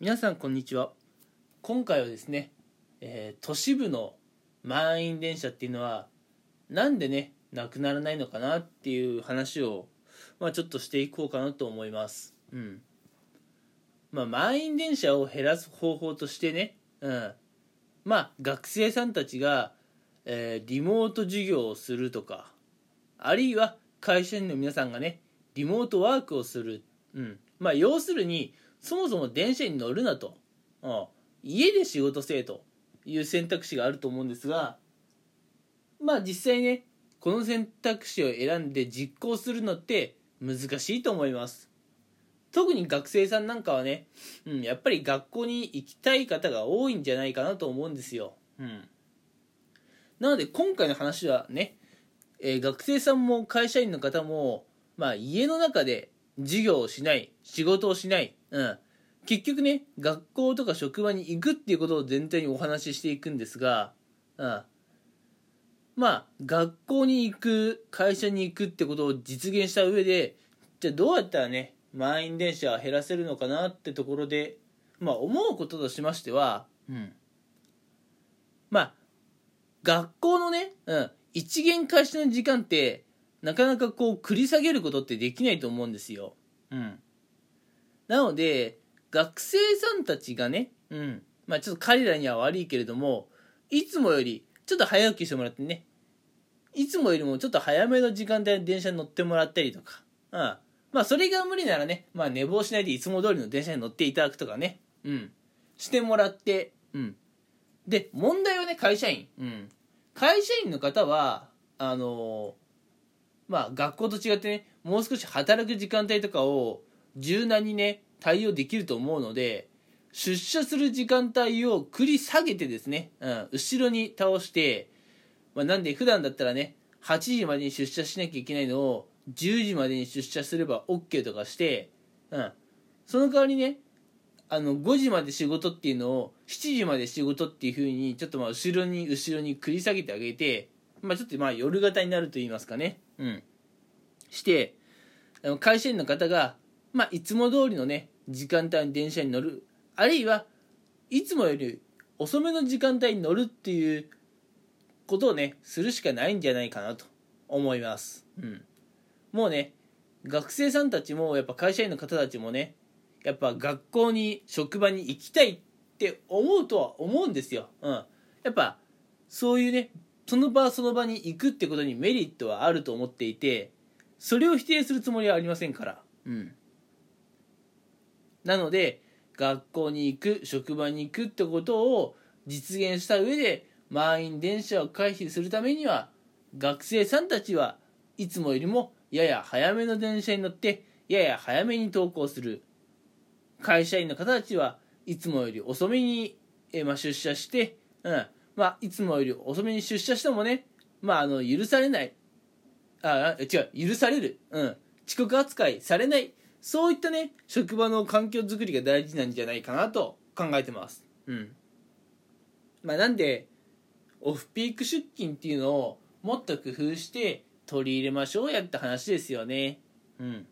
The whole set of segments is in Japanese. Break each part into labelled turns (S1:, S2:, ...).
S1: 皆さんこんにちは。今回はですね、えー都市部の満員電車っていうのはなんでねなくならないのかなっていう話を、まあ、ちょっとしていこうかなと思います。うん。まあ満員電車を減らす方法としてねうん。まあ学生さんたちが、えーリモート授業をするとかあるいは会社員の皆さんがねリモートワークをする。うん。まあ要するにそもそも電車に乗るなと、うん、家で仕事せえと。いう選択肢があると思うんですが。まあ実際ねこの選択肢を選んで実行するのって難しいと思います。特に学生さんなんかはね、うん、やっぱり学校に行きたい方が多いんじゃないかなと思うんですよ、うん、なので今回の話はね、えー学生さんも会社員の方も、まあ、家の中で授業をしない仕事をしない、うん、結局ね学校とか職場に行くっていうことを前提にお話ししていくんですが、うん、まあ学校に行く会社に行くってことを実現した上でじゃあどうやったらね満員電車を減らせるのかなってところでまあ思うこととしましては、うん、まあ学校のね、うん、一元開始の時間ってなかなかこう繰り下げることってできないと思うんですよ。うん。なので、学生さんたちがね、うん。まあちょっと彼らには悪いけれども、いつもよりちょっと早起きしてもらってね、いつもよりもちょっと早めの時間帯に電車に乗ってもらったりとか、うん。まあそれが無理ならね、まあ寝坊しないでいつも通りの電車に乗っていただくとかね、うん。してもらって、うん。で、問題はね、会社員。うん。会社員の方は、あのまあ学校と違ってねもう少し働く時間帯とかを柔軟にね対応できると思うので出社する時間帯を繰り下げてですね、うん、後ろに倒して、まあ、なんで普段だったらね8時までに出社しなきゃいけないのを10時までに出社すれば OK とかして、うん、その代わりねあの5時まで仕事っていうのを7時まで仕事っていう風にちょっとまあ後ろに後ろに繰り下げてあげてまあちょっとまあ夜型になると言いますかね。うんして会社員の方がまあいつも通りのね時間帯に電車に乗るあるいはいつもより遅めの時間帯に乗るっていうことをねするしかないんじゃないかなと思いますうんもうね学生さんたちもやっぱ会社員の方たちもねやっぱ学校に職場に行きたいって思うとは思うんですよ。うん。やっぱそういうねその場その場に行くってことにメリットはあると思っていてそれを否定するつもりはありませんから。うん。なので学校に行く職場に行くってことを実現した上で満員電車を回避するためには学生さんたちはいつもよりもやや早めの電車に乗ってやや早めに登校する会社員の方たちはいつもより遅めに、えーまあ、出社して、うんまあ、いつもより遅めに出社してもね、まあ、あの許されない。あ違う許される、うん、遅刻扱いされない。そういったね職場の環境づくりが大事なんじゃないかなと考えてます、うん。まあ、なんでオフピーク出勤っていうのをもっと工夫して取り入れましょうやって話ですよね。うん。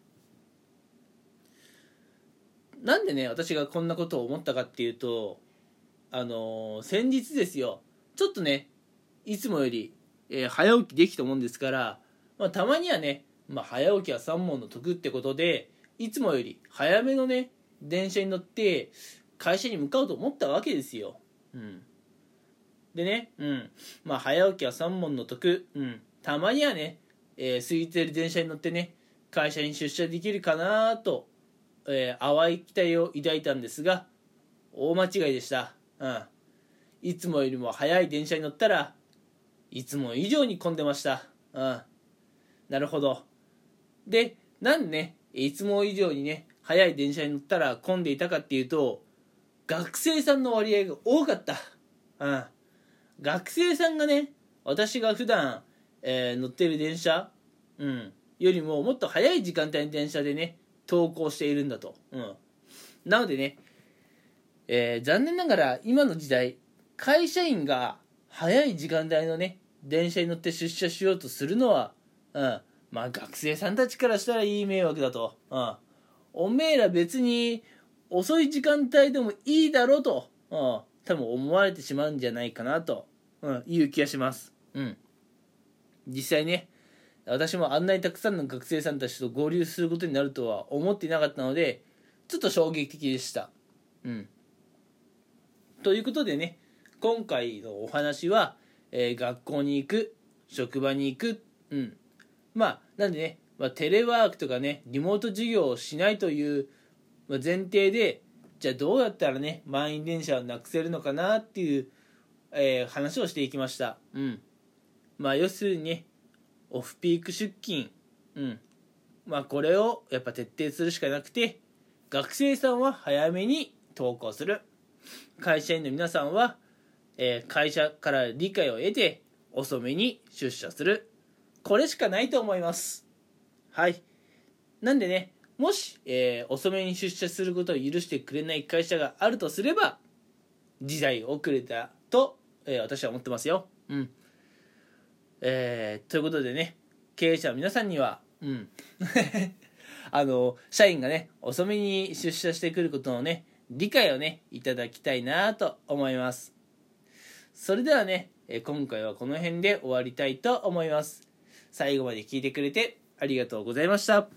S1: なんでね私がこんなことを思ったかっていうとあのー先日ですよ。ちょっとねいつもより、えー早起きできたもんですから、まあ、たまにはね、まあ、早起きは三問の得ってことでいつもより早めのね電車に乗って会社に向かうと思ったわけですよ、うん、でね、うん。まあ、早起きは三問の得、うん、たまにはね、えー空いてる電車に乗ってね会社に出社できるかなとえー淡い期待を抱いたんですが大間違いでした、うん、いつもよりも早い電車に乗ったらいつも以上に混んでました、うん、なるほど。でなんでねいつも以上にね早い電車に乗ったら混んでいたかっていうと学生さんの割合が多かった、うん、学生さんがね私が普段、えー乗ってる電車、うん、よりももっと早い時間帯の電車でね登校しているんだと、うん、なのでね、えー残念ながら今の時代会社員が早い時間帯のね電車に乗って出社しようとするのは、うん、まあ学生さんたちからしたらいい迷惑だと、うん、おめえら別に遅い時間帯でもいいだろうと、うん、多分思われてしまうんじゃないかなと、うん、いう気がします。うん。実際ね、私もあんなにたくさんの学生さんたちと合流することになるとは思っていなかったので、ちょっと衝撃的でした。うん。ということでね、今回のお話は、えー、学校に行く、職場に行く、うん。まあ、なんでね、まあ、テレワークとかね、リモート授業をしないという前提で、じゃあどうやったらね、満員電車をなくせるのかなっていう、えー、話をしていきました。うん。まあ、要するにね、オフピーク出勤、うん。まあ、これをやっぱ徹底するしかなくて、学生さんは早めに登校する。会社員の皆さんは、えー、会社から理解を得て遅めに出社する。これしかないと思います。はい。なんでね、もし、えー、遅めに出社することを許してくれない会社があるとすれば、時代遅れたと、えー、私は思ってますよ。うん。えー、ということでね、経営者の皆さんには、うん。あの、社員がね、遅めに出社してくることのね、理解をね、いただきたいなと思います。それではね、今回はこの辺で終わりたいと思います。最後まで聞いてくれてありがとうございました。